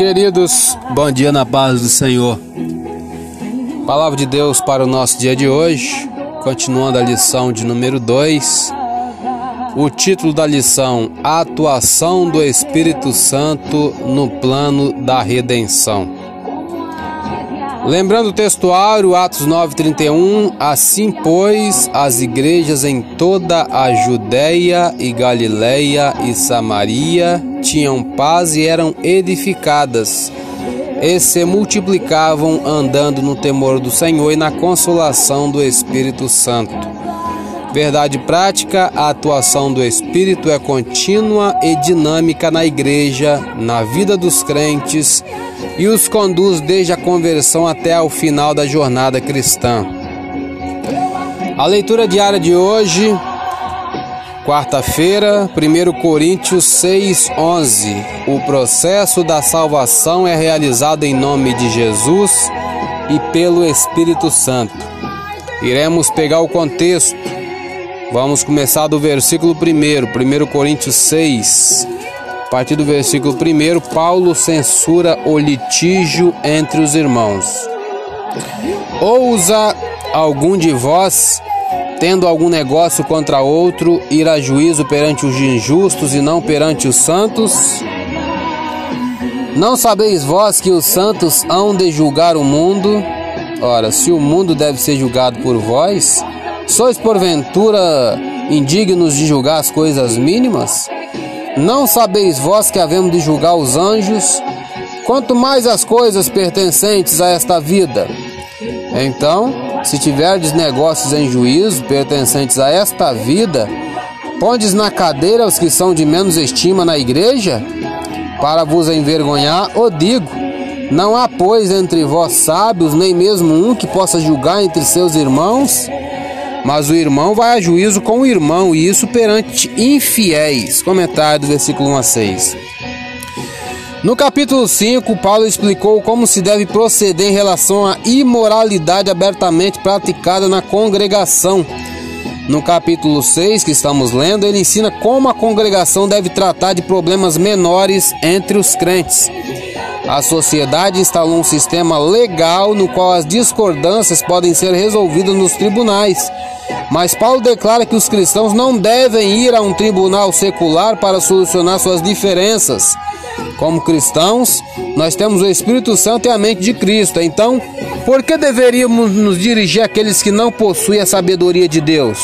Queridos, bom dia na paz do Senhor. Palavra de Deus para o nosso dia de hoje, continuando a lição de número 2. O título da lição: atuação do Espírito Santo no plano da redenção. Lembrando o textuário, Atos 9:31, assim pois as igrejas em toda a Judéia e Galiléia e Samaria tinham paz e eram edificadas, e se multiplicavam andando no temor do Senhor e na consolação do Espírito Santo. Verdade prática, a atuação do Espírito é contínua e dinâmica na igreja, na vida dos crentes e os conduz desde a conversão até ao final da jornada cristã. A leitura diária de hoje, quarta-feira, 1 Coríntios 6:11. O processo da salvação é realizado em nome de Jesus e pelo Espírito Santo. Iremos pegar o contexto. Vamos começar do versículo 1, 1 Coríntios 6, a partir do versículo 1, Paulo censura o litígio entre os irmãos. Ousa algum de vós, tendo algum negócio contra outro, ir a juízo perante os injustos e não perante os santos? Não sabeis vós que os santos hão de julgar o mundo? Ora, se o mundo deve ser julgado por vós, sois porventura indignos de julgar as coisas mínimas? Não sabeis vós que havemos de julgar os anjos, quanto mais as coisas pertencentes a esta vida. Então, se tiverdes negócios em juízo pertencentes a esta vida, pondes na cadeira os que são de menos estima na igreja? Para vos envergonhar, o digo: não há, pois, entre vós sábios, nem mesmo um que possa julgar entre seus irmãos? Mas o irmão vai a juízo com o irmão, e isso perante infiéis. Comentário do versículo 1 a 6. No capítulo 5, Paulo explicou como se deve proceder em relação à imoralidade abertamente praticada na congregação. No capítulo 6, que estamos lendo, ele ensina como a congregação deve tratar de problemas menores entre os crentes. A sociedade instalou um sistema legal no qual as discordâncias podem ser resolvidas nos tribunais. Mas Paulo declara que os cristãos não devem ir a um tribunal secular para solucionar suas diferenças. Como cristãos, nós temos o Espírito Santo e a mente de Cristo. Então, por que deveríamos nos dirigir àqueles que não possuem a sabedoria de Deus?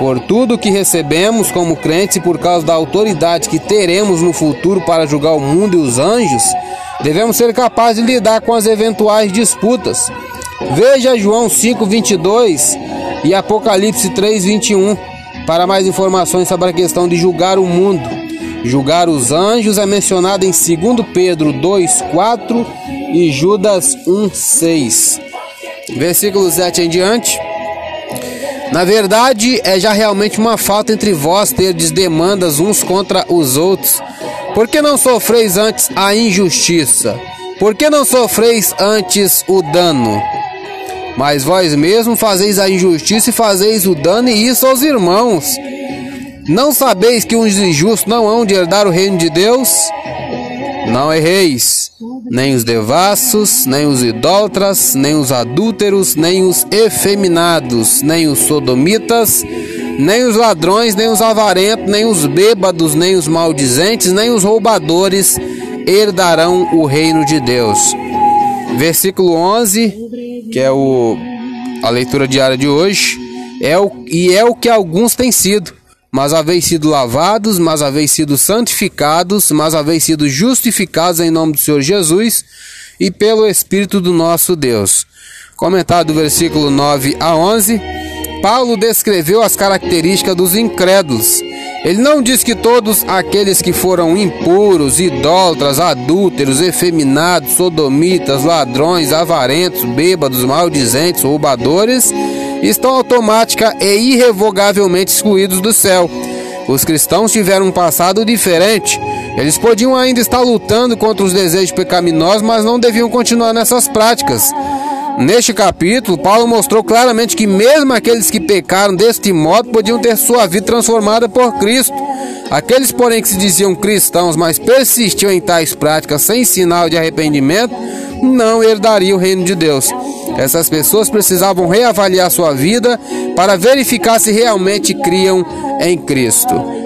Por tudo que recebemos como crentes e por causa da autoridade que teremos no futuro para julgar o mundo e os anjos, devemos ser capazes de lidar com as eventuais disputas. Veja João 5:22 e Apocalipse 3:21 para mais informações sobre a questão de julgar o mundo. Julgar os anjos é mencionado em 2 Pedro 2:4 e Judas 1:6. Versículo 7 em diante. Na verdade, é já realmente uma falta entre vós terdes demandas uns contra os outros. Por que não sofreis antes a injustiça? Por que não sofreis antes o dano? Mas vós mesmos fazeis a injustiça e fazeis o dano, e isso aos irmãos. Não sabeis que os injustos não hão de herdar o reino de Deus? Não erreis, nem os devassos, nem os idólatras, nem os adúlteros, nem os efeminados, nem os sodomitas, nem os ladrões, nem os avarentos, nem os bêbados, nem os maldizentes, nem os roubadores herdarão o reino de Deus. Versículo 11 que é o, a leitura diária de hoje, é o, e é o que alguns têm sido. Mas haveis sido lavados, mas haveis sido santificados, mas haveis sido justificados em nome do Senhor Jesus e pelo Espírito do nosso Deus. Comentário do versículo 9 a 11. Paulo descreveu as características dos incrédulos ele não diz que todos aqueles que foram impuros, idólatras, adúlteros, efeminados, sodomitas, ladrões, avarentos, bêbados, maldizentes, roubadores, estão automática e irrevogavelmente excluídos do céu. Os cristãos tiveram um passado diferente. Eles podiam ainda estar lutando contra os desejos pecaminosos, mas não deviam continuar nessas práticas. Neste capítulo, Paulo mostrou claramente que mesmo aqueles que pecaram deste modo podiam ter sua vida transformada por Cristo. Aqueles, porém, que se diziam cristãos, mas persistiam em tais práticas sem sinal de arrependimento, não herdariam o reino de Deus. Essas pessoas precisavam reavaliar sua vida para verificar se realmente criam em Cristo.